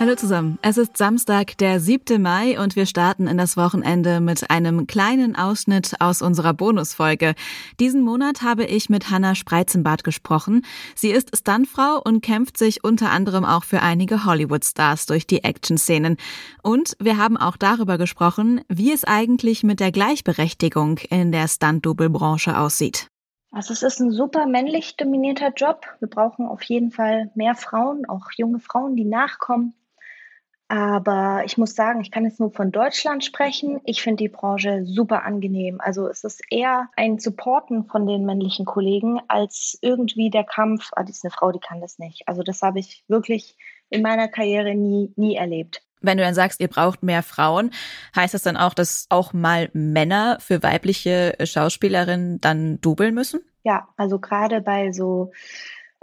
Hallo zusammen. Es ist Samstag, der 7. Mai und wir starten in das Wochenende mit einem kleinen Ausschnitt aus unserer Bonusfolge. Diesen Monat habe ich mit Hanna Spreizenbart gesprochen. Sie ist Stuntfrau und kämpft sich unter anderem auch für einige Hollywood-Stars durch die Action-Szenen. Und wir haben auch darüber gesprochen, wie es eigentlich mit der Gleichberechtigung in der Stunt-Double-Branche aussieht. Also es ist ein super männlich dominierter Job. Wir brauchen auf jeden Fall mehr Frauen, auch junge Frauen, die nachkommen. Aber ich muss sagen, ich kann jetzt nur von Deutschland sprechen. Ich finde die Branche super angenehm. Also es ist eher ein Supporten von den männlichen Kollegen als irgendwie der Kampf, ah, die ist eine Frau, die kann das nicht. Also das habe ich wirklich in meiner Karriere nie, nie erlebt. Wenn du dann sagst, ihr braucht mehr Frauen, heißt das dann auch, dass auch mal Männer für weibliche Schauspielerinnen dann dubeln müssen? Ja, also gerade bei so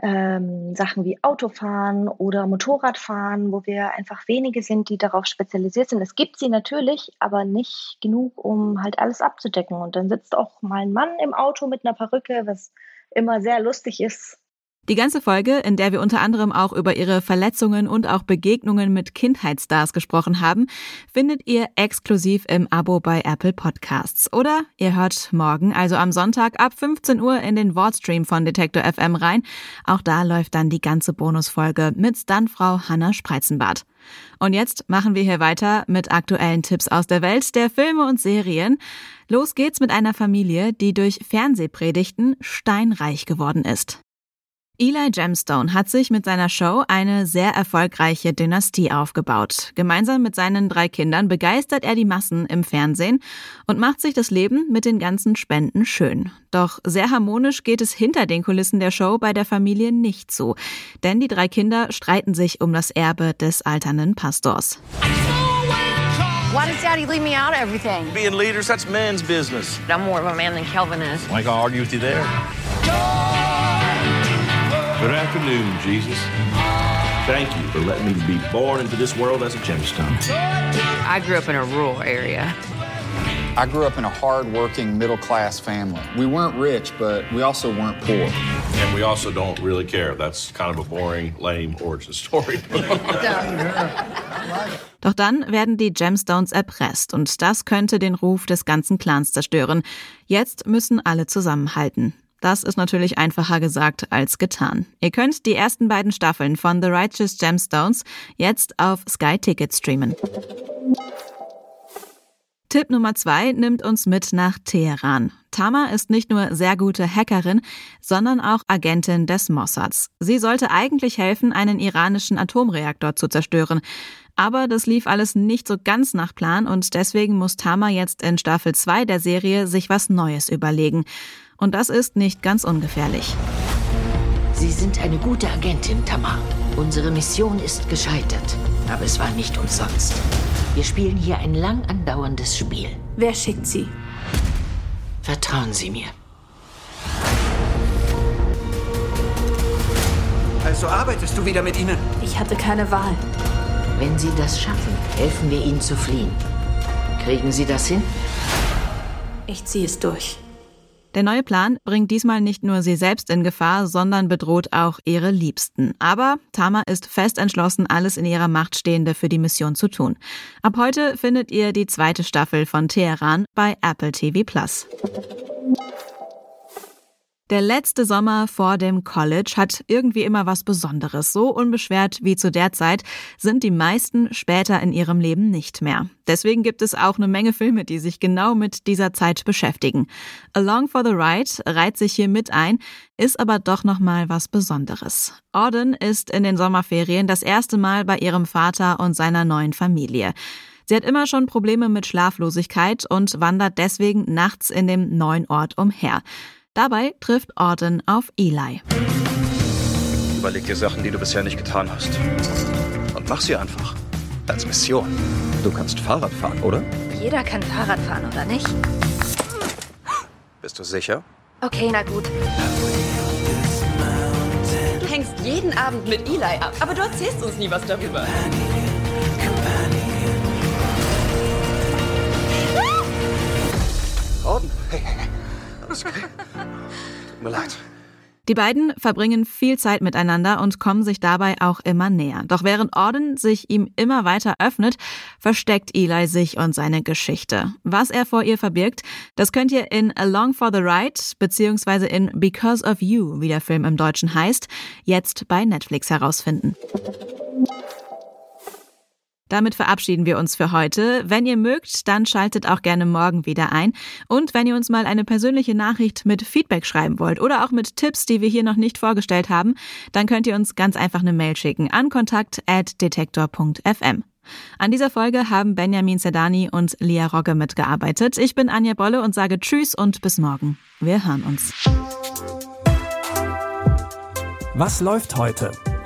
ähm, Sachen wie Autofahren oder Motorradfahren, wo wir einfach wenige sind, die darauf spezialisiert sind. Es gibt sie natürlich, aber nicht genug, um halt alles abzudecken. Und dann sitzt auch mal ein Mann im Auto mit einer Perücke, was immer sehr lustig ist, die ganze Folge, in der wir unter anderem auch über ihre Verletzungen und auch Begegnungen mit Kindheitsstars gesprochen haben, findet ihr exklusiv im Abo bei Apple Podcasts. Oder ihr hört morgen, also am Sonntag ab 15 Uhr in den Wortstream von Detektor FM rein. Auch da läuft dann die ganze Bonusfolge mit Stuntfrau Hanna Spreizenbart. Und jetzt machen wir hier weiter mit aktuellen Tipps aus der Welt der Filme und Serien. Los geht's mit einer Familie, die durch Fernsehpredigten steinreich geworden ist. Eli Gemstone hat sich mit seiner Show eine sehr erfolgreiche Dynastie aufgebaut. Gemeinsam mit seinen drei Kindern begeistert er die Massen im Fernsehen und macht sich das Leben mit den ganzen Spenden schön. Doch sehr harmonisch geht es hinter den Kulissen der Show bei der Familie nicht so. Denn die drei Kinder streiten sich um das Erbe des alternden Pastors. Why does Daddy leave me out of everything? Being leaders, that's men's business. I'm more of a man than Kelvin is. I can argue with you there. Good afternoon, Jesus. Thank you for letting me be born into this world as a gemstone. I grew up in a rural area. I grew up in a hard-working middle-class family. We weren't rich, but we also weren't poor. And we also don't really care. That's kind of a boring, lame origin story. Doch dann werden die Gemstones erpresst und das könnte den Ruf des ganzen Clans zerstören. Jetzt müssen alle zusammenhalten. Das ist natürlich einfacher gesagt als getan. Ihr könnt die ersten beiden Staffeln von The Righteous Gemstones jetzt auf Sky Ticket streamen. Tipp Nummer zwei nimmt uns mit nach Teheran. Tama ist nicht nur sehr gute Hackerin, sondern auch Agentin des Mossads. Sie sollte eigentlich helfen, einen iranischen Atomreaktor zu zerstören. Aber das lief alles nicht so ganz nach Plan und deswegen muss Tama jetzt in Staffel 2 der Serie sich was Neues überlegen. Und das ist nicht ganz ungefährlich. Sie sind eine gute Agentin, Tamar. Unsere Mission ist gescheitert, aber es war nicht umsonst. Wir spielen hier ein lang andauerndes Spiel. Wer schickt Sie? Vertrauen Sie mir. Also arbeitest du wieder mit ihnen? Ich hatte keine Wahl. Wenn Sie das schaffen, helfen wir Ihnen zu fliehen. Kriegen Sie das hin? Ich ziehe es durch. Der neue Plan bringt diesmal nicht nur sie selbst in Gefahr, sondern bedroht auch ihre Liebsten. Aber Tama ist fest entschlossen, alles in ihrer Macht Stehende für die Mission zu tun. Ab heute findet ihr die zweite Staffel von Teheran bei Apple TV Plus. Der letzte Sommer vor dem College hat irgendwie immer was Besonderes. So unbeschwert wie zu der Zeit sind die meisten später in ihrem Leben nicht mehr. Deswegen gibt es auch eine Menge Filme, die sich genau mit dieser Zeit beschäftigen. Along for the Ride reiht sich hier mit ein, ist aber doch nochmal was Besonderes. Auden ist in den Sommerferien das erste Mal bei ihrem Vater und seiner neuen Familie. Sie hat immer schon Probleme mit Schlaflosigkeit und wandert deswegen nachts in dem neuen Ort umher. Dabei trifft Orden auf Eli. Überleg dir Sachen, die du bisher nicht getan hast. Und mach sie einfach. Als Mission. Du kannst Fahrrad fahren, oder? Jeder kann Fahrrad fahren, oder nicht? Bist du sicher? Okay, na gut. Du hängst jeden Abend mit Eli ab, aber du erzählst uns nie was darüber. Mir leid. Die beiden verbringen viel Zeit miteinander und kommen sich dabei auch immer näher. Doch während Orden sich ihm immer weiter öffnet, versteckt Eli sich und seine Geschichte. Was er vor ihr verbirgt, das könnt ihr in Along for the Ride beziehungsweise in Because of You, wie der Film im Deutschen heißt, jetzt bei Netflix herausfinden. Damit verabschieden wir uns für heute. Wenn ihr mögt, dann schaltet auch gerne morgen wieder ein. Und wenn ihr uns mal eine persönliche Nachricht mit Feedback schreiben wollt oder auch mit Tipps, die wir hier noch nicht vorgestellt haben, dann könnt ihr uns ganz einfach eine Mail schicken an kontakt.detektor.fm. An dieser Folge haben Benjamin Sedani und Lia Rogge mitgearbeitet. Ich bin Anja Bolle und sage Tschüss und bis morgen. Wir hören uns. Was läuft heute?